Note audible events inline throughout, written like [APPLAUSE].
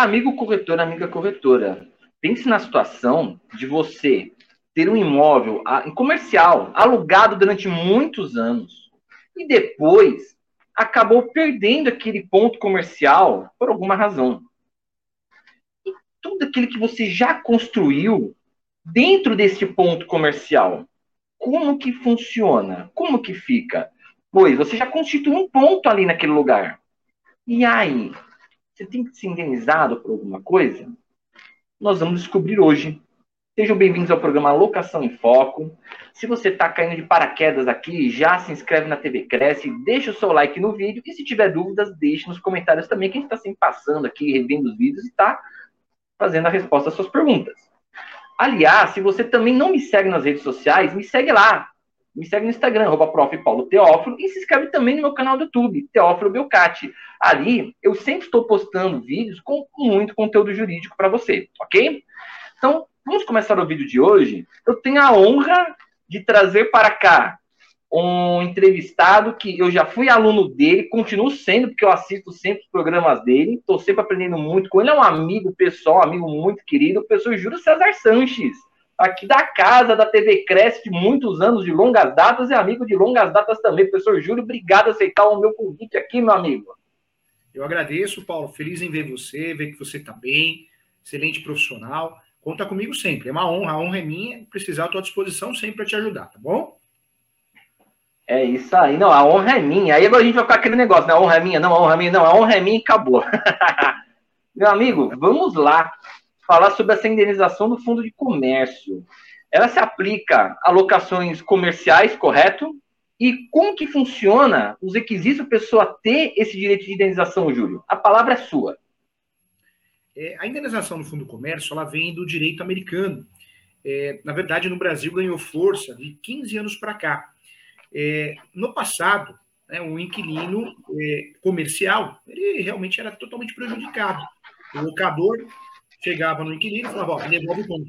Amigo corretor, amiga corretora, pense na situação de você ter um imóvel comercial alugado durante muitos anos e depois acabou perdendo aquele ponto comercial por alguma razão. E tudo aquilo que você já construiu dentro desse ponto comercial, como que funciona? Como que fica? Pois você já constitui um ponto ali naquele lugar. E aí, você tem que ser indenizado por alguma coisa? Nós vamos descobrir hoje. Sejam bem-vindos ao programa Locação em Foco. Se você está caindo de paraquedas aqui, já se inscreve na TV Cresce, deixa o seu like no vídeo e se tiver dúvidas, deixe nos comentários também, que a gente está sempre passando aqui, revendo os vídeos e está fazendo a resposta às suas perguntas. Aliás, se você também não me segue nas redes sociais, me segue lá. Me segue no Instagram, arroba Teófilo, e se inscreve também no meu canal do YouTube, Teófilo Belcati. Ali eu sempre estou postando vídeos com muito conteúdo jurídico para você, ok? Então, vamos começar o vídeo de hoje. Eu tenho a honra de trazer para cá um entrevistado que eu já fui aluno dele, continuo sendo, porque eu assisto sempre os programas dele, estou sempre aprendendo muito com ele. É um amigo pessoal, amigo muito querido, o professor Júlio César Sanches aqui da casa da TV Cresce de muitos anos, de longas datas, e amigo de longas datas também. Professor Júlio, obrigado por aceitar o meu convite aqui, meu amigo. Eu agradeço, Paulo. Feliz em ver você, ver que você está bem, excelente profissional. Conta comigo sempre. É uma honra, a honra é minha. Precisar, à tua disposição sempre para te ajudar, tá bom? É isso aí. Não, a honra é minha. Aí agora a gente vai ficar aquele negócio, né? A honra é minha, não, a honra é minha, não, a honra é minha e acabou. [LAUGHS] meu amigo, vamos lá falar sobre essa indenização do fundo de comércio. Ela se aplica a locações comerciais, correto? E como que funciona os requisitos para a pessoa ter esse direito de indenização, Júlio? A palavra é sua. É, a indenização do fundo de comércio ela vem do direito americano. É, na verdade, no Brasil ganhou força de 15 anos para cá. É, no passado, né, o inquilino é, comercial ele realmente era totalmente prejudicado. O locador chegava no inquilino e falava, ó, devolve o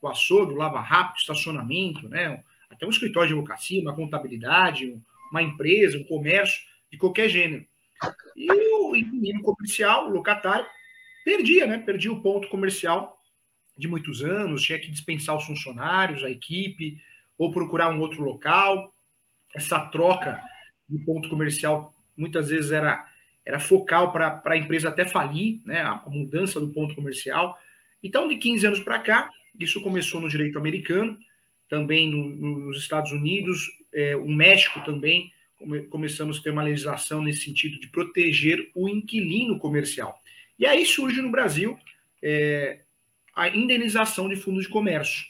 O açougue, o lava-rápido, estacionamento, né? Até um escritório de advocacia, uma contabilidade, uma empresa, um comércio, de qualquer gênero. E o inquilino comercial, o locatário, perdia, né? Perdia o ponto comercial de muitos anos, tinha que dispensar os funcionários, a equipe, ou procurar um outro local. Essa troca de ponto comercial muitas vezes era era focal para a empresa até falir, né, a mudança do ponto comercial. Então, de 15 anos para cá, isso começou no direito americano, também no, nos Estados Unidos, é, o México também, come, começamos a ter uma legislação nesse sentido de proteger o inquilino comercial. E aí surge no Brasil é, a indenização de fundo de comércio.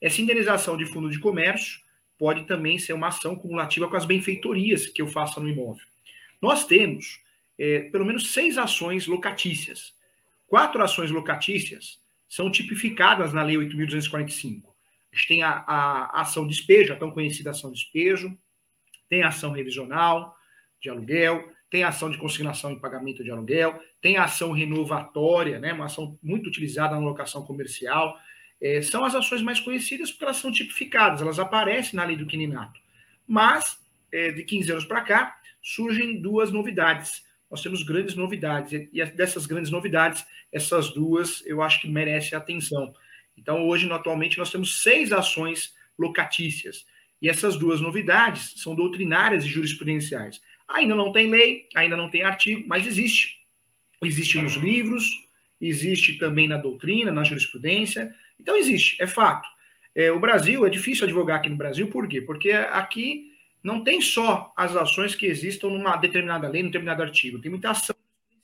Essa indenização de fundo de comércio pode também ser uma ação cumulativa com as benfeitorias que eu faça no imóvel. Nós temos é, pelo menos seis ações locatícias. Quatro ações locatícias são tipificadas na Lei 8.245. A gente tem a, a, ação despejo, a tão conhecida ação despejo, tem a ação revisional de aluguel, tem a ação de consignação em pagamento de aluguel, tem a ação renovatória, né, uma ação muito utilizada na locação comercial. É, são as ações mais conhecidas porque elas são tipificadas, elas aparecem na lei do quininato. Mas, é, de 15 anos para cá, surgem duas novidades nós temos grandes novidades. E dessas grandes novidades, essas duas eu acho que merecem atenção. Então, hoje, atualmente, nós temos seis ações locatícias. E essas duas novidades são doutrinárias e jurisprudenciais. Ainda não tem lei, ainda não tem artigo, mas existe. Existe nos livros, existe também na doutrina, na jurisprudência. Então, existe, é fato. É, o Brasil, é difícil advogar aqui no Brasil, por quê? Porque aqui não tem só as ações que existam numa determinada lei, num determinado artigo, tem muita ação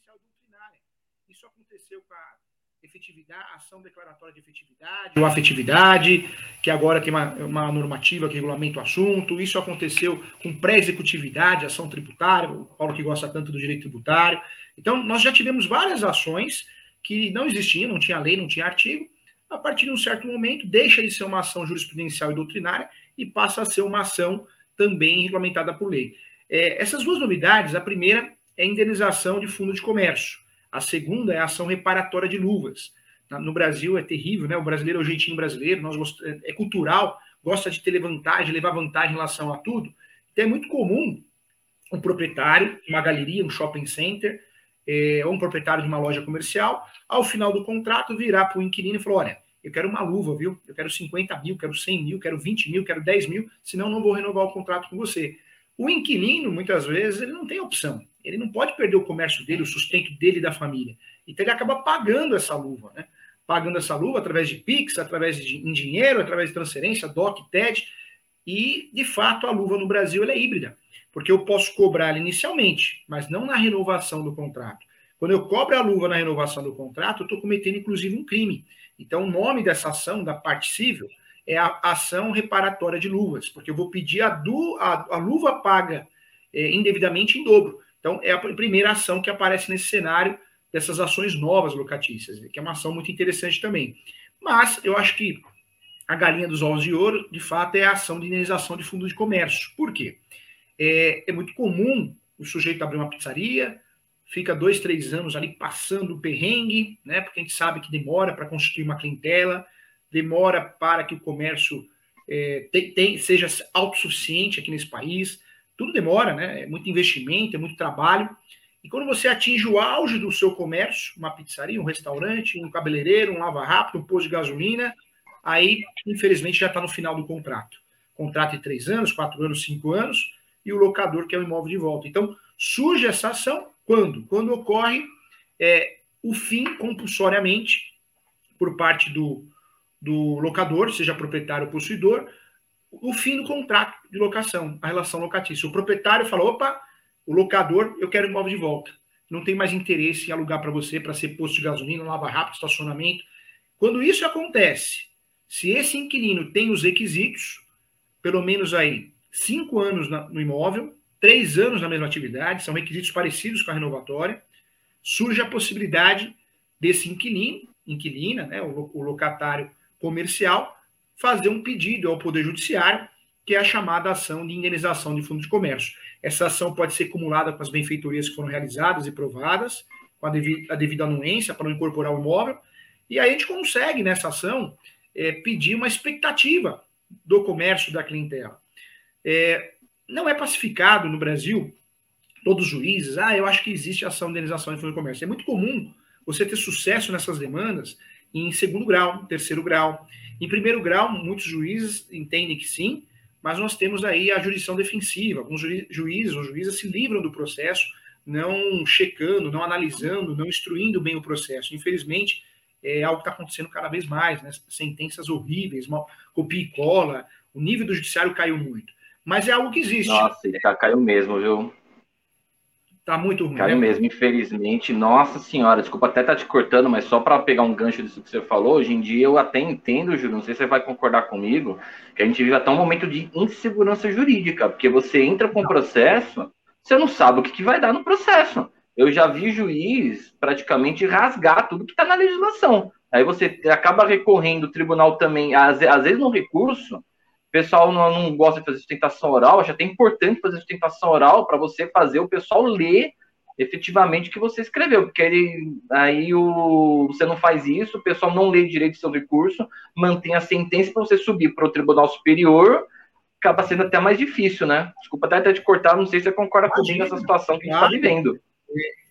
doutrinária. Isso aconteceu com a efetividade, ação declaratória de efetividade, ou afetividade, que agora tem uma, uma normativa que regulamenta o assunto. Isso aconteceu com pré-executividade, ação tributária, o Paulo que gosta tanto do direito tributário. Então, nós já tivemos várias ações que não existiam, não tinha lei, não tinha artigo. A partir de um certo momento, deixa de ser uma ação jurisprudencial e doutrinária e passa a ser uma ação também regulamentada por lei. É, essas duas novidades, a primeira é a indenização de fundo de comércio, a segunda é a ação reparatória de luvas. No Brasil é terrível, né? O brasileiro é o jeitinho brasileiro, nós gost... É, é cultural, gosta de ter vantagem, levar vantagem em relação a tudo. Então é muito comum um proprietário, uma galeria, um shopping center, é, ou um proprietário de uma loja comercial, ao final do contrato, virar para o inquilino e falar: olha, eu quero uma luva, viu? Eu quero 50 mil, quero 100 mil, quero 20 mil, quero 10 mil, senão não vou renovar o contrato com você. O inquilino, muitas vezes, ele não tem opção. Ele não pode perder o comércio dele, o sustento dele e da família. Então ele acaba pagando essa luva, né? Pagando essa luva através de Pix, através de em dinheiro, através de transferência, DOC, TED. E, de fato, a luva no Brasil é híbrida, porque eu posso cobrar ela inicialmente, mas não na renovação do contrato. Quando eu cobro a luva na renovação do contrato, eu estou cometendo, inclusive, um crime. Então, o nome dessa ação, da parte civil, é a ação reparatória de luvas, porque eu vou pedir a, du, a, a luva paga é, indevidamente em dobro. Então, é a primeira ação que aparece nesse cenário dessas ações novas locatícias, que é uma ação muito interessante também. Mas eu acho que a galinha dos ovos de ouro, de fato, é a ação de indenização de fundo de comércio. Por quê? É, é muito comum o sujeito abrir uma pizzaria, fica dois, três anos ali passando o perrengue, né? Porque a gente sabe que demora para constituir uma clientela, demora para que o comércio é, tem, tem, seja autossuficiente aqui nesse país. Tudo demora, né? É muito investimento, é muito trabalho. E quando você atinge o auge do seu comércio, uma pizzaria, um restaurante, um cabeleireiro, um lava-rápido, um posto de gasolina, aí, infelizmente, já está no final do contrato. Contrato de três anos, quatro anos, cinco anos, e o locador quer o imóvel de volta. Então, surge essa ação quando? Quando ocorre é, o fim compulsoriamente por parte do, do locador, seja proprietário ou possuidor, o fim do contrato de locação, a relação locatícia. O proprietário fala: opa, o locador, eu quero o imóvel de volta. Não tem mais interesse em alugar para você para ser posto de gasolina, lava rápido, estacionamento. Quando isso acontece, se esse inquilino tem os requisitos, pelo menos aí cinco anos no imóvel, três anos na mesma atividade, são requisitos parecidos com a renovatória, surge a possibilidade desse inquilino, inquilina, né, o, locatário comercial, fazer um pedido ao Poder Judiciário, que é a chamada ação de indenização de fundo de comércio. Essa ação pode ser acumulada com as benfeitorias que foram realizadas e provadas, com a devida, a devida anuência para não incorporar o imóvel, e aí a gente consegue, nessa ação, é, pedir uma expectativa do comércio da clientela. É, não é pacificado no Brasil, todos os juízes, ah, eu acho que existe ação de indenização de fundo de comércio. É muito comum você ter sucesso nessas demandas em segundo grau, terceiro grau. Em primeiro grau, muitos juízes entendem que sim, mas nós temos aí a jurisdição defensiva. Alguns juízes ou juízes se livram do processo, não checando, não analisando, não instruindo bem o processo. Infelizmente, é algo que está acontecendo cada vez mais, né? sentenças horríveis, copia e cola, o nível do judiciário caiu muito. Mas é algo que existe. Nossa, ele caiu mesmo, viu? Tá muito ruim. Caiu né? mesmo, infelizmente. Nossa senhora, desculpa até estar tá te cortando, mas só para pegar um gancho disso que você falou, hoje em dia eu até entendo, Júlio, não sei se você vai concordar comigo, que a gente vive até um momento de insegurança jurídica, porque você entra com o processo, você não sabe o que, que vai dar no processo. Eu já vi juiz praticamente rasgar tudo que está na legislação. Aí você acaba recorrendo, o tribunal também, às, às vezes no recurso, pessoal não, não, gosta de fazer sustentação oral, acho até importante fazer sustentação oral para você fazer o pessoal ler efetivamente o que você escreveu, porque ele, aí o, você não faz isso, o pessoal não lê direito seu recurso, mantém a sentença para você subir para o Tribunal Superior, acaba sendo até mais difícil, né? Desculpa até te cortar, não sei se você concorda Imagina, comigo nessa situação que a gente está vivendo.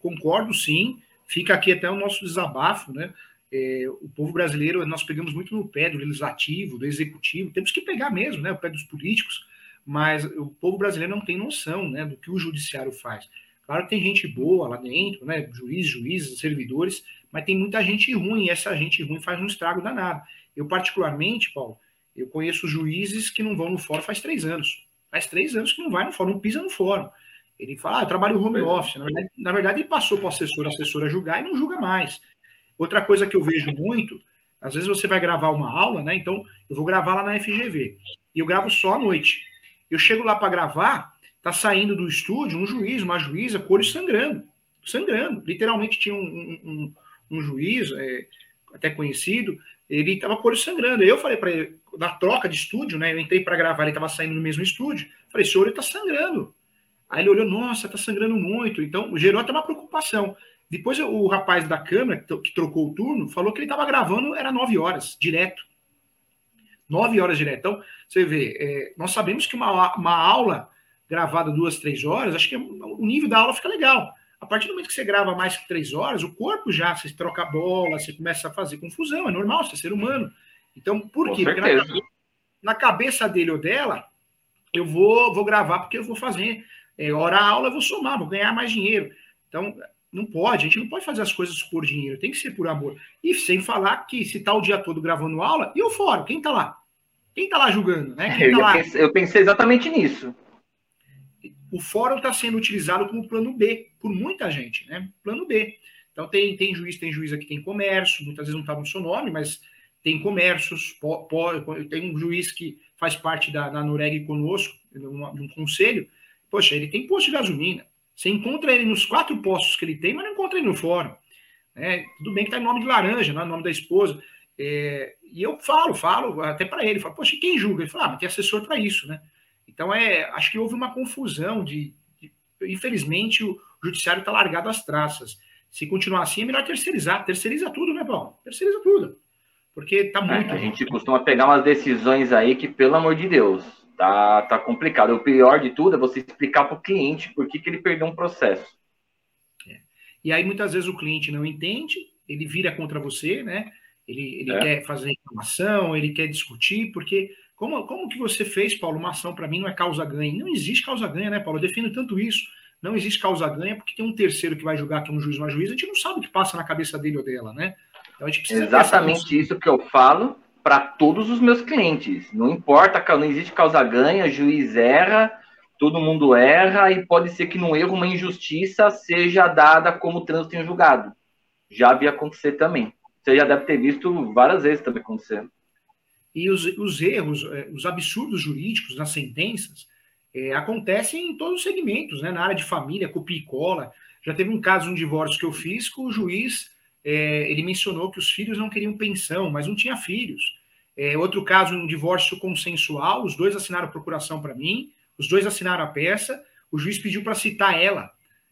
Concordo sim, fica aqui até o nosso desabafo, né? É, o povo brasileiro, nós pegamos muito no pé do legislativo, do executivo, temos que pegar mesmo, né, o pé dos políticos, mas o povo brasileiro não tem noção, né, do que o judiciário faz. Claro que tem gente boa lá dentro, né, juiz, juízes, servidores, mas tem muita gente ruim, e essa gente ruim faz um estrago danado. Eu, particularmente, Paulo, eu conheço juízes que não vão no fórum faz três anos. Faz três anos que não vai no fórum, não pisa no fórum. Ele fala, ah, eu trabalho home office. Na verdade, na verdade ele passou para o assessor, a assessora julgar e não julga mais. Outra coisa que eu vejo muito, às vezes você vai gravar uma aula, né? Então, eu vou gravar lá na FGV. E eu gravo só à noite. Eu chego lá para gravar, tá saindo do estúdio um juiz, uma juíza, olho sangrando. Sangrando. Literalmente tinha um, um, um juiz, é, até conhecido, ele estava com sangrando. Eu falei para ele, na troca de estúdio, né? Eu entrei para gravar, ele estava saindo no mesmo estúdio. Falei, seu olho está sangrando. Aí ele olhou, nossa, está sangrando muito. Então, gerou até uma preocupação. Depois o rapaz da câmera, que trocou o turno, falou que ele estava gravando, era nove horas, direto. Nove horas direto. Então, você vê, é, nós sabemos que uma, uma aula gravada duas, três horas, acho que o nível da aula fica legal. A partir do momento que você grava mais que três horas, o corpo já, você troca a bola, você começa a fazer confusão, é normal, você é ser humano. Então, por Com quê? Porque na na cabeça dele ou dela, eu vou, vou gravar porque eu vou fazer. É, hora a aula, eu vou somar, vou ganhar mais dinheiro. Então, não pode, a gente não pode fazer as coisas por dinheiro, tem que ser por amor. E sem falar que se tá o dia todo gravando aula, e o fórum, quem tá lá? Quem tá lá julgando, né? Eu, tá ia lá? pensar- eu pensei exatamente nisso. o fórum está sendo utilizado como plano B por muita gente, né? Plano B. Então tem, tem juiz, tem juiz aqui, tem comércio, muitas vezes não está no seu nome, mas tem comércios, po- po- tem um juiz que faz parte da, da Noreg conosco, numa- num conselho, poxa, ele tem posto de gasolina. Você encontra ele nos quatro postos que ele tem, mas não encontra ele no fórum. né? tudo bem que está em nome de laranja, não é nome da esposa. É, e eu falo, falo até para ele, falo, poxa, e quem julga? Ele fala, ah, mas tem assessor para isso, né? Então, é, acho que houve uma confusão de. de- infelizmente, o judiciário está largado às traças. Se continuar assim, é melhor terceirizar. Terceiriza tudo, né, Paulo? Terceiriza tudo. Porque está É, muito. a gente costuma pegar umas decisões aí que, pelo amor de Deus, tá, tá complicado. O pior de tudo é você explicar para o cliente por que, que ele perdeu um processo. E aí, muitas vezes, o cliente não entende, ele vira contra você, né? Ele, ele É. quer fazer reclamação, ele quer discutir, porque como, como que você fez, Paulo, uma ação para mim não é causa-ganha? Não existe causa-ganha, né, Paulo? Eu defendo tanto isso. Não existe causa-ganha porque tem um terceiro que vai julgar, que é um juiz, uma juíza, a gente não sabe o que passa na cabeça dele ou dela, né? Então a gente precisa Exatamente isso que eu falo para todos os meus clientes. Não importa, não existe causa ganha, juiz erra, todo mundo erra e pode ser que no erro uma injustiça seja dada como trânsito em julgado. Já vi acontecer também. Você já deve ter visto várias vezes também acontecer. E os, os erros, eh, os absurdos jurídicos nas sentenças eh, acontecem em todos os segmentos, né? Na área de família, copia e cola. Já teve um caso, um divórcio que eu fiz, que o juiz eh, ele mencionou que os filhos não queriam pensão, mas não tinha filhos. Eh, outro caso, um divórcio consensual, os dois assinaram procuração para mim, os dois assinaram a peça, o juiz pediu para citar ela.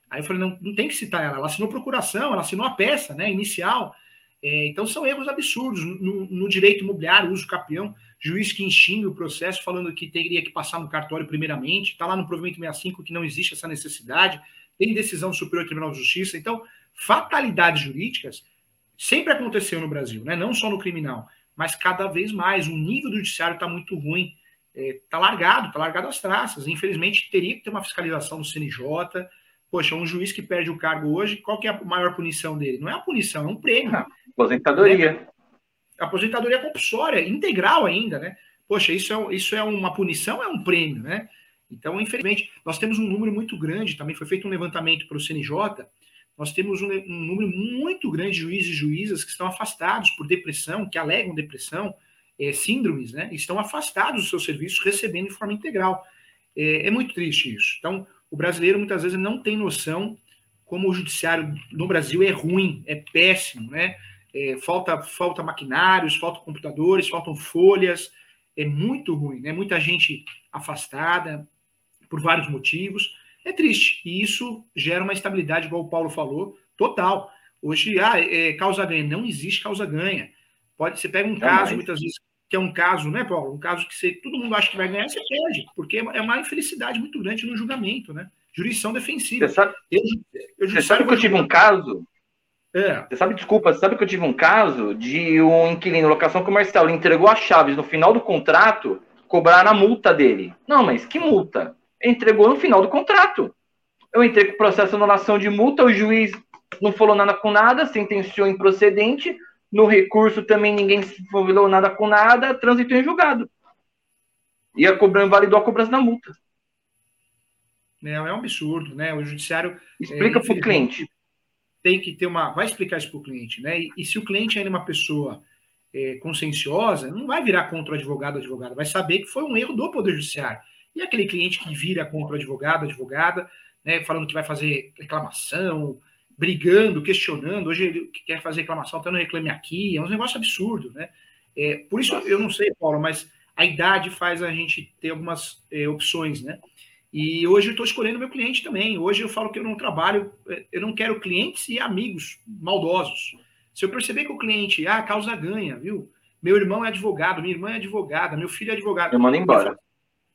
Aí eu falei, não, não tem que citar ela, ela assinou procuração, ela assinou a peça, né, inicial. É, então são erros absurdos no, no direito imobiliário, uso capião, juiz que enxinga o processo falando que teria que passar no cartório primeiramente, está lá no provimento 65 que não existe essa necessidade, tem decisão do Superior Tribunal de Justiça, então fatalidades jurídicas sempre aconteceu no Brasil, né? não só no criminal, mas cada vez mais o nível do judiciário está muito ruim, está é, largado, está largado às traças, infelizmente teria que ter uma fiscalização do CNJ, Poxa, um juiz que perde o cargo hoje, qual que é a maior punição dele? Não é a punição, é um prêmio. Ah, aposentadoria. A aposentadoria compulsória, integral ainda, né? Poxa, isso é, isso é uma punição, é um prêmio, né? Então, infelizmente, nós temos um número muito grande, também foi feito um levantamento para o CNJ, nós temos um, um, número muito grande de juízes e juízas que estão afastados por depressão, que alegam depressão, é, síndromes, né? Estão afastados dos seus serviços, recebendo de forma integral. É, é muito triste isso. Então, o brasileiro muitas vezes não tem noção como o judiciário no Brasil é ruim, é péssimo, né? É, falta, falta maquinários, faltam computadores, faltam folhas, é muito ruim, né? Muita gente afastada por vários motivos. É triste. E isso gera uma estabilidade, igual o Paulo falou, total. Hoje, ah, é, causa ganha. Não existe causa ganha. Pode, você pega um Jamais. caso, muitas vezes, que é um caso, né, Paulo? Um caso que você, todo mundo acha que vai ganhar, você perde, porque é uma infelicidade muito grande no julgamento, né? Jurisdição defensiva. Você sabe, eu, eu você sabe que eu tive um caso? É. Você sabe, desculpa, você sabe que eu tive um caso de um inquilino locação comercial, ele entregou as chaves no final do contrato, cobraram a multa dele. Não, mas que multa? Entregou no final do contrato. Eu entrei com o processo de anulação de multa, o juiz não falou nada com nada, sentenciou improcedente, no recurso também ninguém falou nada com nada, transitou em julgado. E a cobrança validou a cobrança da multa. É, é um absurdo, né? O judiciário. Explica é, para o cliente. Tem que ter uma. Vai explicar isso para o cliente, né? E, e, se o cliente é uma pessoa é, conscienciosa, não vai virar contra o advogado ou advogada, vai saber que foi um erro do Poder Judiciário. E aquele cliente que vira contra o advogado, advogada, né, falando que vai fazer reclamação, brigando, questionando. Hoje ele quer fazer reclamação, até no Reclame Aqui, é um negócio absurdo, né? É, por isso, eu não sei, Paulo, mas a idade faz a gente ter algumas é, opções, né? E hoje eu estou escolhendo meu cliente também. Hoje eu falo que eu não trabalho, eu não quero clientes e amigos maldosos. Se eu perceber que o cliente, ah, causa ganha, viu? Meu irmão é advogado, minha irmã é advogada, meu filho é advogado. Eu mando embora.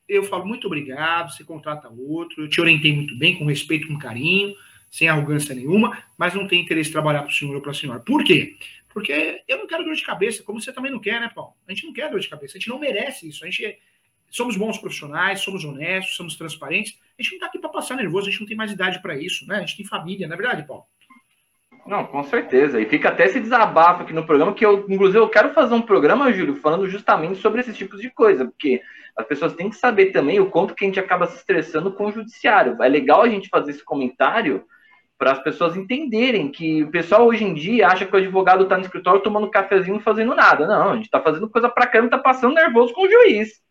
Eu falo, muito obrigado, você contrata outro, eu te orientei muito bem, com respeito, com carinho. sem arrogância nenhuma, mas não tem interesse em trabalhar para o senhor ou para a senhora. Por quê? Porque eu não quero dor de cabeça, como você também não quer, né, Paulo? A gente não quer dor de cabeça, a gente não merece isso. A gente somos bons profissionais, somos honestos, somos transparentes. A gente não está aqui para passar nervoso, a gente não tem mais idade para isso, né? A gente tem família, não é verdade, Paulo? Não, com certeza. E fica até esse desabafo aqui no programa, que eu, inclusive, eu quero fazer um programa, Júlio, falando justamente sobre esses tipos de coisa, porque as pessoas têm que saber também o quanto que a gente acaba se estressando com o judiciário. É legal a gente fazer esse comentário para as pessoas entenderem que o pessoal hoje em dia acha que o advogado está no escritório tomando cafezinho e fazendo nada. Não, a gente está fazendo coisa para caramba, está passando nervoso com o juiz.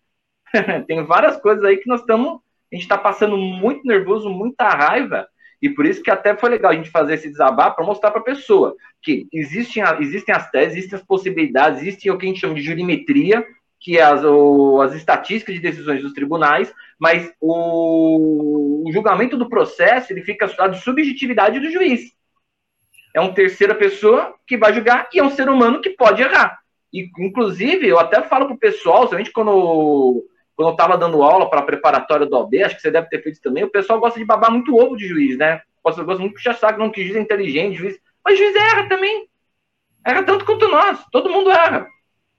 [LAUGHS] Tem várias coisas aí que nós estamos. A gente está passando muito nervoso, muita raiva, e por isso que até foi legal a gente fazer esse desabafo para mostrar para a pessoa que existem, existem as teses, existem as possibilidades, existem o que a gente chama de jurimetria, que é as, o, as estatísticas de decisões dos tribunais, mas o, o julgamento do processo ele fica à subjetividade do juiz. É uma terceira pessoa que vai julgar e é um ser humano que pode errar. E, inclusive, eu até falo para o pessoal, somente quando quando eu estava dando aula para preparatória do OB, acho que você deve ter feito também, o pessoal gosta de babar muito ovo de juiz, né? Gosta, gosta muito de puxar saco, não que juiz é inteligente, juiz. Mas juiz erra também. Erra tanto quanto nós. Todo mundo erra.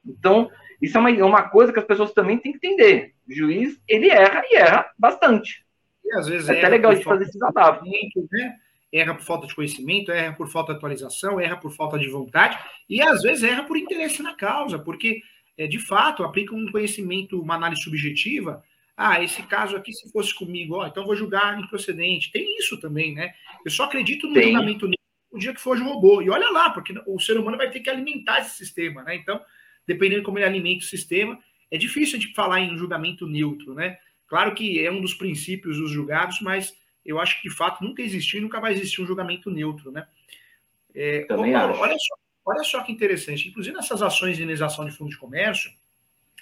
Então, isso é uma, é uma coisa que as pessoas também têm que entender. O juiz, ele erra e erra bastante. E às vezes é até legal de fazer esse desabafo. Né? Erra por falta de conhecimento, erra por falta de atualização, erra por falta de vontade e às vezes erra por interesse na causa, porque é, de fato, aplica um conhecimento, uma análise subjetiva. Ah, esse caso aqui, se fosse comigo, ó, então vou julgar improcedente. Tem isso também, né? Eu só acredito no Tem. julgamento o dia que for de robô. E olha lá, porque o ser humano vai ter que alimentar esse sistema, né? Então, dependendo de como ele alimenta o sistema, é difícil a gente falar em julgamento neutro, né? Claro que é um dos princípios dos julgados, mas eu acho que de fato nunca existiu e nunca vai existir um julgamento neutro, né? É, Também Paulo, olha só, Olha só que interessante. Inclusive, nessas ações de indenização de fundo de comércio,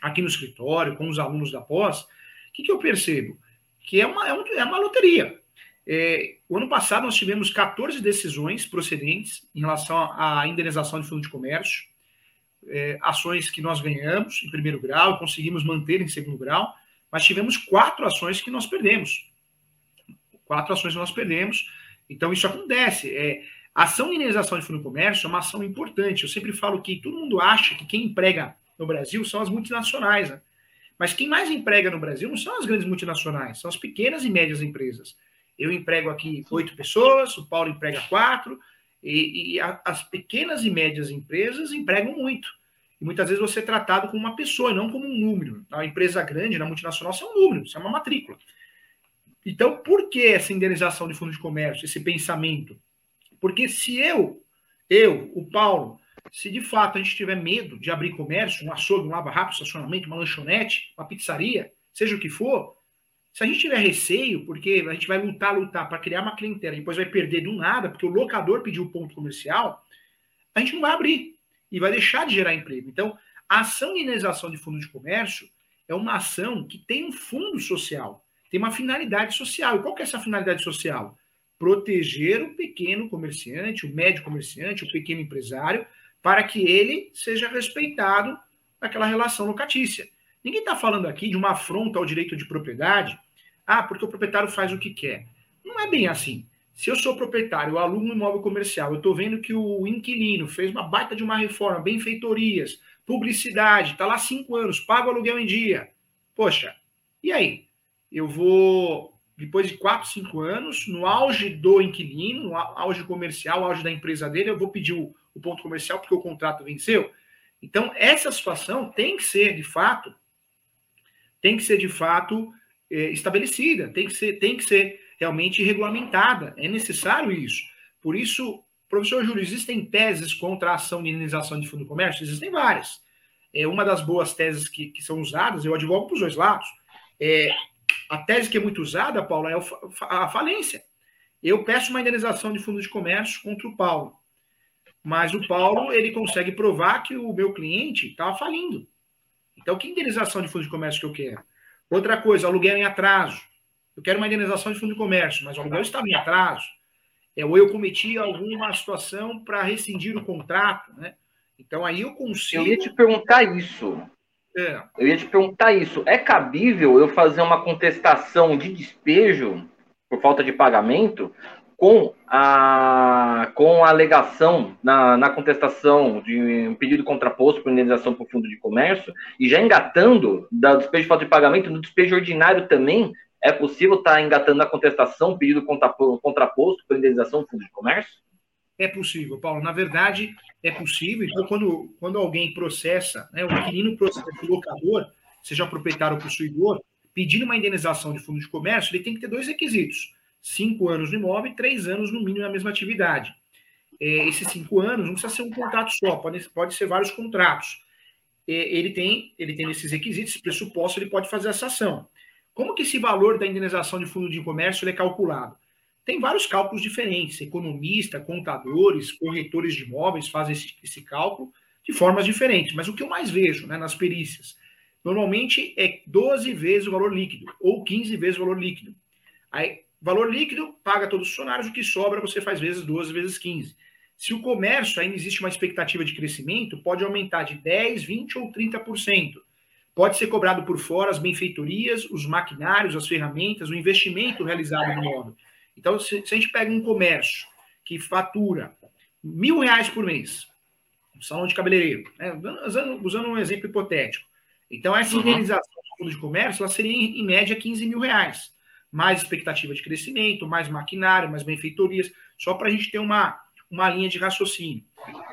aqui no escritório, com os alunos da pós, o que, que eu percebo? Que é uma, é uma, é uma loteria. É, o ano passado, nós tivemos 14 decisões procedentes em relação à indenização de fundo de comércio, é, ações que nós ganhamos em primeiro grau, conseguimos manter em segundo grau, mas tivemos quatro ações que nós perdemos. Quatro ações que nós perdemos. Então, isso acontece. É, a ação de indenização de fundo de comércio é uma ação importante. Eu sempre falo que todo mundo acha que quem emprega no Brasil são as multinacionais, né? Mas quem mais emprega no Brasil não são as grandes multinacionais, são as pequenas e médias empresas. Eu emprego aqui oito pessoas, o Paulo emprega quatro, e, e a, as pequenas e médias empresas empregam muito. E muitas vezes você é tratado como uma pessoa e não como um número. Na empresa grande, na multinacional, você é um número, você é uma matrícula. Então, por que essa indenização de fundo de comércio, esse pensamento? Porque se eu, eu, o Paulo, se de fato a gente tiver medo de abrir comércio, um açougue, um lava-rápido, estacionamento, uma lanchonete, uma pizzaria, seja o que for, se a gente tiver receio, porque a gente vai lutar, lutar para criar uma clientela, depois vai perder do nada, porque o locador pediu ponto comercial, a gente não vai abrir e vai deixar de gerar emprego. Então, a ação de indenização de fundo de comércio é uma ação que tem um fundo social, tem uma finalidade social. E qual que é essa finalidade social? Proteger o pequeno comerciante, o médio comerciante, o pequeno empresário, para que ele seja respeitado naquela relação locatícia. Ninguém está falando aqui de uma afronta ao direito de propriedade, ah, porque o proprietário faz o que quer. Não é bem assim. Se eu sou proprietário, eu alugo um imóvel comercial, eu estou vendo que o inquilino fez uma baita de uma reforma, benfeitorias, publicidade, está lá cinco anos, paga o aluguel em dia. Poxa, e aí? Eu vou depois de 4, 5 anos, no auge do inquilino, no auge comercial, auge da empresa dele, eu vou pedir o, o ponto comercial porque o contrato venceu. Então, essa situação tem que ser, de fato, tem que ser, de fato, é, estabelecida, tem que ser, tem que ser realmente regulamentada. É necessário isso. Por isso, professor Júlio, existem teses contra a ação de indenização de fundo de comércio? Existem várias. É uma das boas teses que, que são usadas, eu advogo para os dois lados. É, a tese que é muito usada, Paulo, é a falência. Eu peço uma indenização de fundo de comércio contra o Paulo. Mas o Paulo, ele consegue provar que o meu cliente estava falindo. Então, que indenização de fundo de comércio que eu quero? Outra coisa, aluguel em atraso. Eu quero uma indenização de fundo de comércio, mas o aluguel estava em atraso. É, ou eu cometi alguma situação para rescindir o contrato, né? Então, aí eu consigo... Eu ia te perguntar isso. É. Eu ia te perguntar isso. É cabível eu fazer uma contestação de despejo por falta de pagamento com a, com a alegação na, na contestação de um pedido contraposto por indenização por fundo de comércio, e já engatando da despejo de falta de pagamento, no despejo ordinário também, é possível estar tá engatando a contestação, pedido contraposto por indenização por fundo de comércio? É possível, Paulo. Na verdade, é possível. Então, quando, quando alguém processa, né, o inquilino processa o locador, seja proprietário ou possuidor, pedindo uma indenização de fundo de comércio, ele tem que ter dois requisitos cinco anos no imóvel e três anos no mínimo na mesma atividade. É, esses cinco anos não precisa ser um contrato só, pode, pode ser vários contratos. É, ele tem ele tem esses requisitos, esse pressuposto, ele pode fazer essa ação. Como que esse valor da indenização de fundo de comércio é calculado? Tem vários cálculos diferentes. Economista, contadores, corretores de imóveis fazem esse, esse cálculo de formas diferentes. Mas o que eu mais vejo né, nas perícias, normalmente é 12 vezes o valor líquido ou 15 vezes o valor líquido. Aí, Valor líquido, paga todos os funcionários, o que sobra você faz vezes 12, vezes 15. Se o comércio ainda existe uma expectativa de crescimento, pode aumentar de 10, 20 ou 30%. Pode ser cobrado por fora as benfeitorias, os maquinários, as ferramentas, o investimento realizado no imóvel. Então, se, se a gente pega um comércio que fatura mil reais por mês, um salão de cabeleireiro, né? usando, usando, um exemplo hipotético. Então, essa uhum. indenização do fundo de comércio ela seria, em, média, 15 mil reais mais expectativa de crescimento, mais maquinário, mais benfeitorias, só para a gente ter uma, uma linha de raciocínio.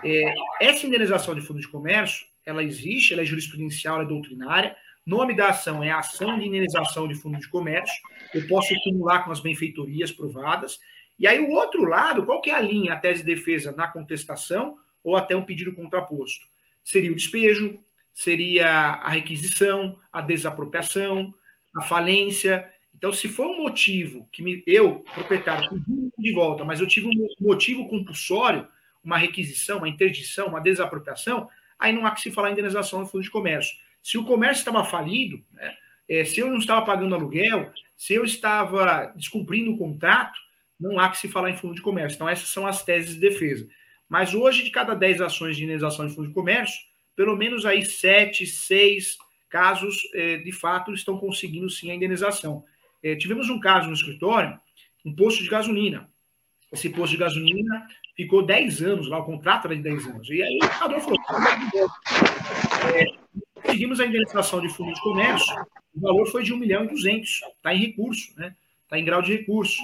É, essa indenização de fundo de comércio, ela existe, ela é jurisprudencial, ela é doutrinária. Nome da ação é ação de indenização de fundo de comércio. Eu posso acumular com as benfeitorias provadas. E aí, o outro lado, qual que é a linha, a tese de defesa na contestação ou até um pedido contraposto? Seria o despejo, seria a requisição, a desapropriação, a falência, então, se for um motivo que me, eu, proprietário, pedi de volta, mas eu tive um motivo compulsório, uma requisição, uma interdição, uma desapropriação, aí não há que se falar em indenização no fundo de comércio. Se o comércio estava falido, né, é, se eu não estava pagando aluguel, se eu estava descumprindo o contrato, não há que se falar em fundo de comércio. Então, essas são as teses de defesa. Mas hoje, de cada 10 ações de indenização de fundo de comércio, pelo menos aí 7, 6 casos, é, de fato, estão conseguindo sim a indenização. É, tivemos um caso no escritório, um posto de gasolina. Esse posto de gasolina ficou 10 anos lá, o contrato era de 10 anos. E aí o patrão falou: é, conseguimos a indenização de fundo de comércio, o valor foi de 1 milhão e 200, está em recurso, né? Está em grau de recurso.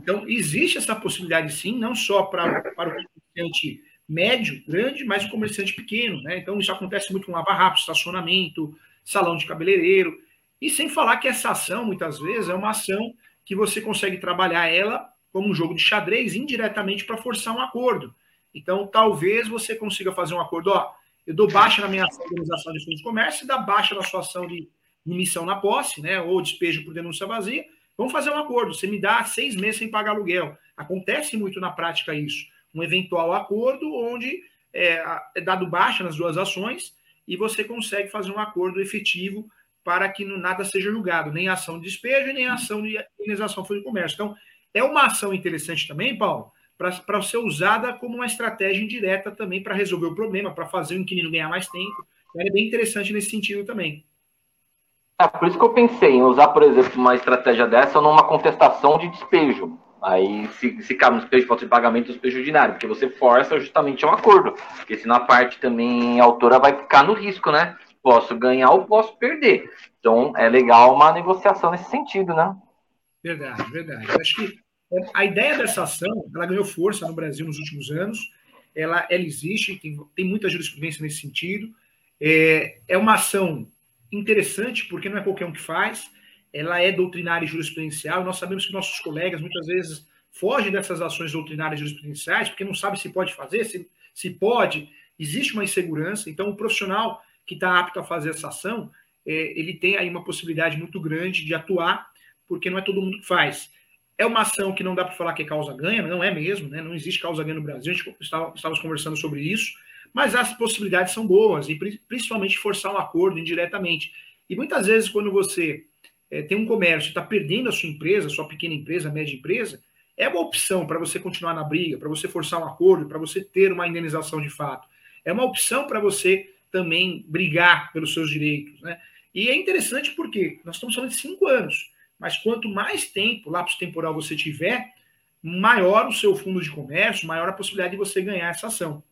Então, existe essa possibilidade, sim, não só pra, para o comerciante médio, grande, mas o comerciante pequeno, né? Então, isso acontece muito com lava-rápido, estacionamento, salão de cabeleireiro. E sem falar que essa ação, muitas vezes, é uma ação que você consegue trabalhar ela como um jogo de xadrez indiretamente para forçar um acordo. Então, talvez você consiga fazer um acordo, ó, eu dou baixa na minha ação de organização de fundos de comércio, dá baixa na sua ação de emissão na posse, né, ou despejo por denúncia vazia, vamos fazer um acordo, você me dá seis meses sem pagar aluguel. Acontece muito na prática isso, um eventual acordo onde é, é dado baixa nas duas ações e você consegue fazer um acordo efetivo para que nada seja julgado, nem ação de despejo, nem ação de indenização fundo de comércio. Então, é uma ação interessante também, Paulo, para ser usada como uma estratégia indireta também para resolver o problema, para fazer o inquilino ganhar mais tempo. Então, é bem interessante nesse sentido também. É, por isso que eu pensei em usar, por exemplo, uma estratégia dessa numa contestação de despejo. Aí, se, se cabe no despejo, falta de pagamento, despejo ordinário, porque você força justamente um acordo. Porque senão a parte também a autora vai ficar no risco, né? posso ganhar ou posso perder. Então, é legal uma negociação nesse sentido, né? Verdade, verdade. Acho que a ideia dessa ação, ela ganhou força no Brasil nos últimos anos, ela, ela existe, tem, tem muita jurisprudência nesse sentido. É, é uma ação interessante, porque não é qualquer um que faz, ela é doutrinária e jurisprudencial, nós sabemos que nossos colegas muitas vezes fogem dessas ações doutrinárias e jurisprudenciais, porque não sabe se pode fazer, se, se pode, existe uma insegurança, então o profissional que está apto a fazer essa ação, é, ele tem aí uma possibilidade muito grande de atuar, porque não é todo mundo que faz. É uma ação que não dá para falar que é causa-ganha, não é mesmo, né? não existe causa-ganha no Brasil, a gente estava, estávamos conversando sobre isso, mas as possibilidades são boas, e principalmente forçar um acordo indiretamente. E muitas vezes, quando você é, tem um comércio e está perdendo a sua empresa, sua pequena empresa, média empresa, é uma opção para você continuar na briga, para você forçar um acordo, para você ter uma indenização de fato. É uma opção para você também brigar pelos seus direitos. Né? E é interessante porque nós estamos falando de cinco anos, mas quanto mais tempo, lapso temporal você tiver, maior o seu fundo de comércio, maior a possibilidade de você ganhar essa ação.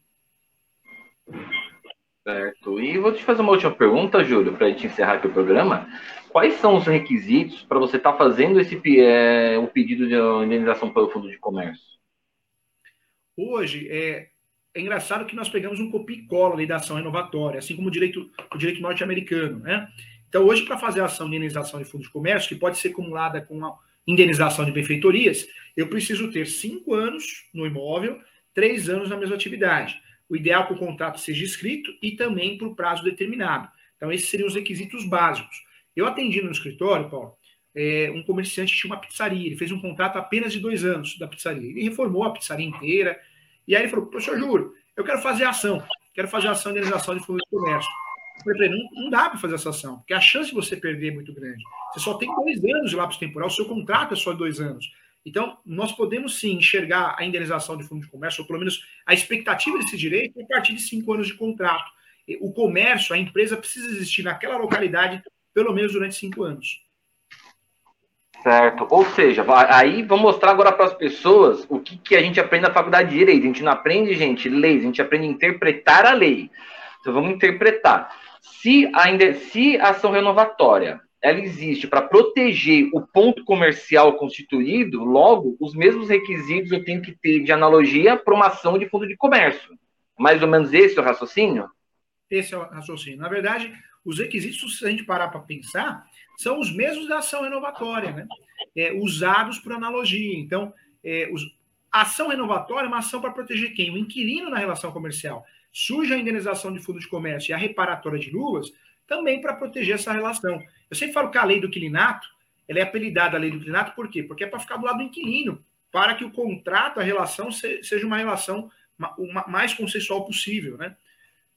Certo. E vou te fazer uma última pergunta, Júlio, para a gente encerrar aqui o programa. Quais são os requisitos para você estar tá fazendo esse é, o pedido de indenização pelo fundo de comércio? Hoje, é, é engraçado que nós pegamos um copia e cola da ação renovatória, assim como o direito, o direito norte-americano. Né? Então, hoje, para fazer a ação de indenização de fundo de comércio, que pode ser acumulada com a indenização de benfeitorias, eu preciso ter cinco anos no imóvel, três anos na mesma atividade. O ideal é que o contrato seja escrito e também por prazo determinado. Então, esses seriam os requisitos básicos. Eu atendi no escritório, Paulo, é, um comerciante tinha uma pizzaria. Ele fez um contrato apenas de dois anos da pizzaria. Ele reformou a pizzaria inteira. E aí ele falou: professor Júlio, eu quero fazer ação. Quero fazer ação de indenização de fundo de comércio. Eu falei, não, não dá para fazer essa ação, porque a chance de você perder é muito grande. Você só tem dois anos de lapso temporal, o seu contrato é só dois anos. Então, nós podemos sim enxergar a indenização de fundo de comércio, ou pelo menos a expectativa desse direito, a partir de cinco anos de contrato. O comércio, a empresa precisa existir naquela localidade pelo menos durante cinco anos. Certo. Ou seja, aí vamos mostrar agora para as pessoas o que, que a gente aprende na faculdade de Direito. A gente não aprende, gente, leis, a gente aprende a interpretar a lei. Então vamos interpretar. Se a, se a ação renovatória ela existe para proteger o ponto comercial constituído, logo, os mesmos requisitos eu tenho que ter de analogia para uma ação de fundo de comércio. Mais ou menos esse é o raciocínio? Esse é o raciocínio. Na verdade, os requisitos, se a gente parar para pensar, são os mesmos da ação renovatória, né? É, usados por analogia. Então, é, os, a ação renovatória é uma ação para proteger quem? O inquilino na relação comercial. Surge a indenização de fundo de comércio e a reparatória de luvas também para proteger essa relação. Eu sempre falo que a lei do inquilinato, ela é apelidada a lei do inquilinato, por quê? Porque é para ficar do lado do inquilino, para que o contrato, a relação, seja uma relação mais consensual possível, né?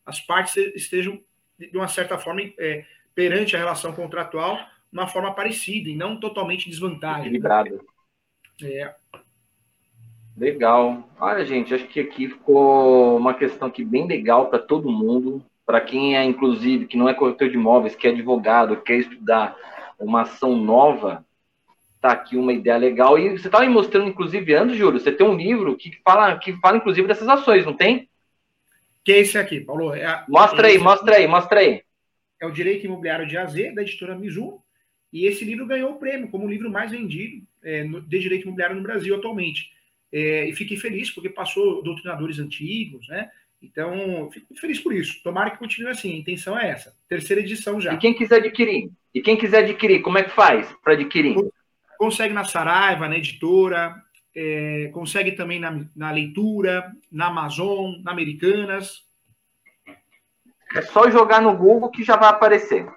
As partes estejam, de uma certa forma, é, perante a relação contratual, uma forma parecida e não totalmente desvantagem. Equilibrada. É. Legal. Olha, gente, acho que aqui ficou uma questão aqui bem legal para todo mundo para quem é, inclusive, que não é corretor de imóveis, que é advogado, quer estudar uma ação nova, tá aqui uma ideia legal. E você estava me mostrando, inclusive, antes, Júlio, você tem um livro que fala, que fala, inclusive, dessas ações, não tem? Que é esse aqui, Paulo? É a, mostra aí, mostra aí, mostra aí. É o Direito Imobiliário de AZ, da editora Mizuno. E esse livro ganhou o prêmio como o livro mais vendido é, de direito imobiliário no Brasil atualmente. É, e fiquei feliz porque passou doutrinadores antigos, né? Então, fico feliz por isso. Tomara que continue assim. A intenção é essa. Terceira edição já. E quem quiser adquirir? E quem quiser adquirir, como é que faz para adquirir? Consegue na Saraiva, na editora, é, consegue também na, na leitura, na Amazon, na Americanas. É só jogar no Google que já vai aparecer.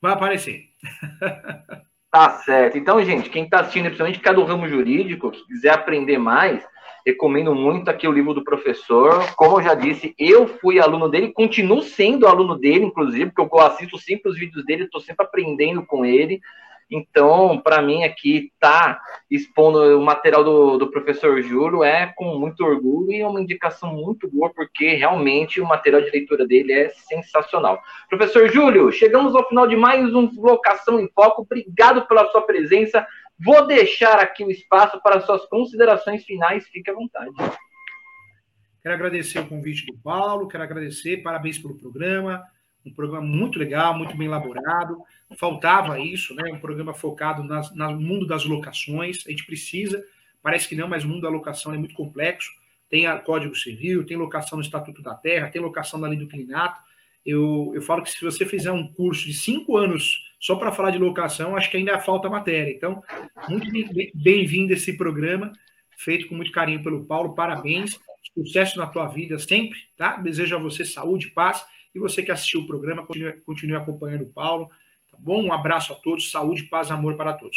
Vai aparecer. [LAUGHS] tá certo. Então, gente, quem está assistindo, principalmente que é ramo jurídico, que quiser aprender mais, recomendo muito aqui o livro do professor. Como eu já disse, eu fui aluno dele, continuo sendo aluno dele, inclusive, porque eu assisto sempre os vídeos dele, estou sempre aprendendo com ele. Então, para mim, aqui tá expondo o material do, do professor Júlio é com muito orgulho e é uma indicação muito boa, porque realmente o material de leitura dele é sensacional. Professor Júlio, chegamos ao final de mais um Locação em Foco. Obrigado pela sua presença. Vou deixar aqui o espaço para suas considerações finais. Fique à vontade. Quero agradecer o convite do Paulo, quero agradecer, parabéns pelo programa, um programa muito legal, muito bem elaborado. Faltava isso, né? Um programa focado nas, no mundo das locações. A gente precisa, parece que não, mas o mundo da locação é muito complexo. Tem a Código Civil, tem locação no Estatuto da Terra, tem locação da Lei do Clinato. Eu, eu falo que se você fizer um curso de cinco anos só para falar de locação, acho que ainda falta matéria. Então, muito bem-vindo esse programa, feito com muito carinho pelo Paulo. Parabéns, sucesso na tua vida sempre, tá? Desejo a você saúde, paz. E você que assistiu o programa, continue, continue acompanhando o Paulo. Tá bom? Um abraço a todos, saúde, paz, amor para todos.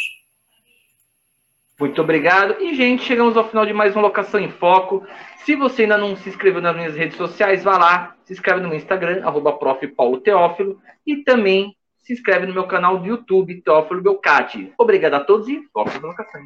Muito obrigado. E, gente, chegamos ao final de mais uma Locação em Foco. Se você ainda não se inscreveu nas minhas redes sociais, vá lá, se inscreve no meu Instagram, arroba e também se inscreve no meu canal do YouTube, Teófilo Belcati. Obrigado a todos e na locação.